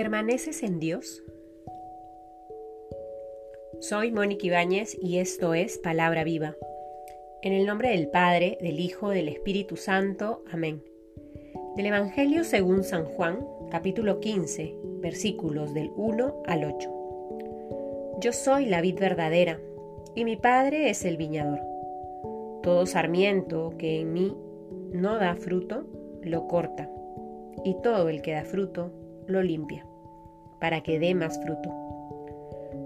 ¿Permaneces en Dios? Soy Mónica Ibáñez y esto es Palabra Viva. En el nombre del Padre, del Hijo, del Espíritu Santo. Amén. Del Evangelio según San Juan, capítulo 15, versículos del 1 al 8. Yo soy la vid verdadera, y mi Padre es el viñador. Todo sarmiento que en mí no da fruto, lo corta, y todo el que da fruto, lo limpia, para que dé más fruto.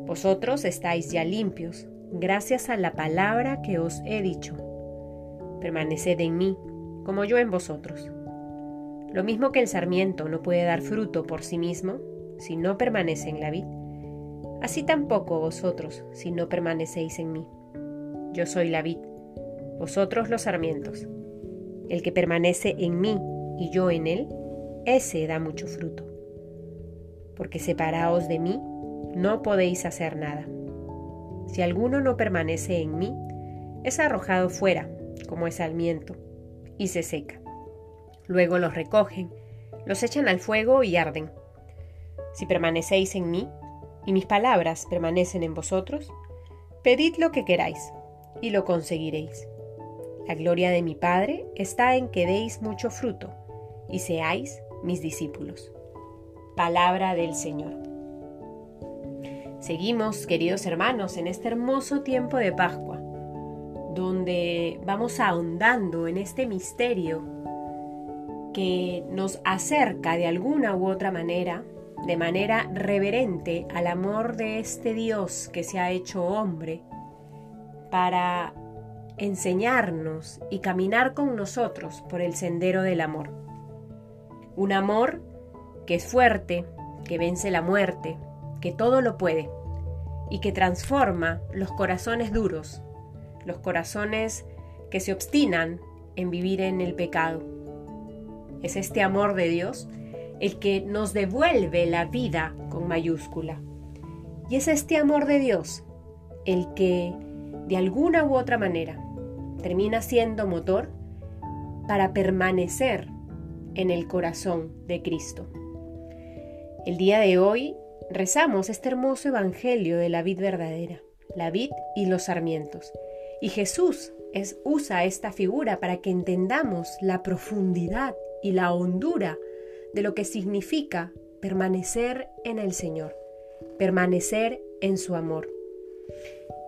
Vosotros estáis ya limpios, gracias a la palabra que os he dicho. Permaneced en mí, como yo en vosotros. Lo mismo que el sarmiento no puede dar fruto por sí mismo, si no permanece en la vid, así tampoco vosotros, si no permanecéis en mí. Yo soy la vid, vosotros los sarmientos. El que permanece en mí y yo en él, ese da mucho fruto porque separaos de mí, no podéis hacer nada. Si alguno no permanece en mí, es arrojado fuera, como es sarmiento, y se seca. Luego los recogen, los echan al fuego y arden. Si permanecéis en mí, y mis palabras permanecen en vosotros, pedid lo que queráis, y lo conseguiréis. La gloria de mi Padre está en que deis mucho fruto, y seáis mis discípulos. Palabra del Señor. Seguimos, queridos hermanos, en este hermoso tiempo de Pascua, donde vamos ahondando en este misterio que nos acerca de alguna u otra manera, de manera reverente, al amor de este Dios que se ha hecho hombre, para enseñarnos y caminar con nosotros por el sendero del amor. Un amor que es fuerte, que vence la muerte, que todo lo puede y que transforma los corazones duros, los corazones que se obstinan en vivir en el pecado. Es este amor de Dios el que nos devuelve la vida con mayúscula. Y es este amor de Dios el que, de alguna u otra manera, termina siendo motor para permanecer en el corazón de Cristo. El día de hoy rezamos este hermoso Evangelio de la vid verdadera, la vid y los sarmientos. Y Jesús es, usa esta figura para que entendamos la profundidad y la hondura de lo que significa permanecer en el Señor, permanecer en su amor.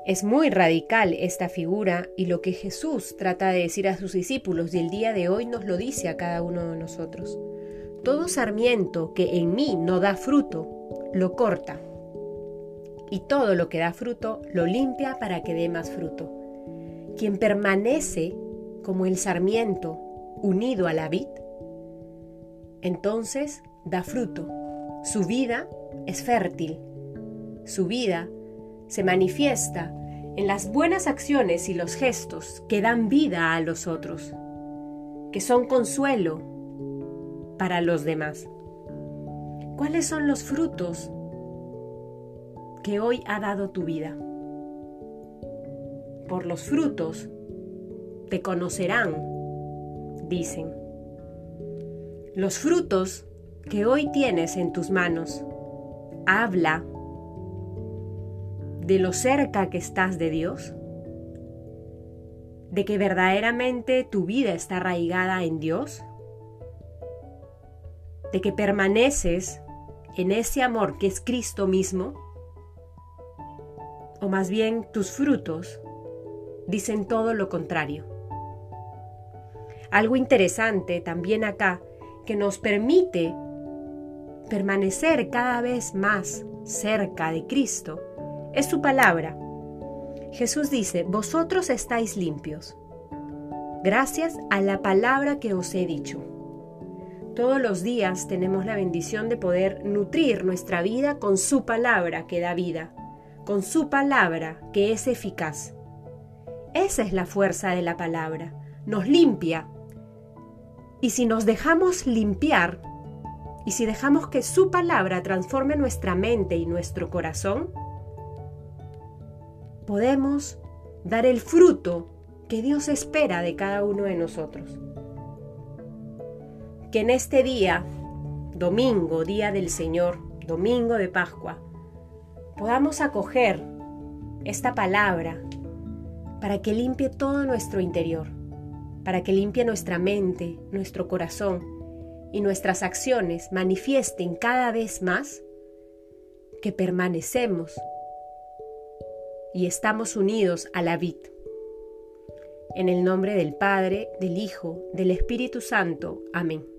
Es muy radical esta figura y lo que Jesús trata de decir a sus discípulos y el día de hoy nos lo dice a cada uno de nosotros. Todo sarmiento que en mí no da fruto, lo corta. Y todo lo que da fruto, lo limpia para que dé más fruto. Quien permanece como el sarmiento unido a la vid, entonces da fruto. Su vida es fértil. Su vida se manifiesta en las buenas acciones y los gestos que dan vida a los otros, que son consuelo, para los demás. ¿Cuáles son los frutos que hoy ha dado tu vida? Por los frutos te conocerán, dicen. Los frutos que hoy tienes en tus manos habla de lo cerca que estás de Dios, de que verdaderamente tu vida está arraigada en Dios de que permaneces en ese amor que es Cristo mismo, o más bien tus frutos dicen todo lo contrario. Algo interesante también acá que nos permite permanecer cada vez más cerca de Cristo es su palabra. Jesús dice, vosotros estáis limpios, gracias a la palabra que os he dicho. Todos los días tenemos la bendición de poder nutrir nuestra vida con su palabra que da vida, con su palabra que es eficaz. Esa es la fuerza de la palabra, nos limpia. Y si nos dejamos limpiar, y si dejamos que su palabra transforme nuestra mente y nuestro corazón, podemos dar el fruto que Dios espera de cada uno de nosotros que en este día, domingo, día del Señor, domingo de Pascua, podamos acoger esta palabra para que limpie todo nuestro interior, para que limpie nuestra mente, nuestro corazón y nuestras acciones manifiesten cada vez más que permanecemos y estamos unidos a la vid. En el nombre del Padre, del Hijo, del Espíritu Santo. Amén.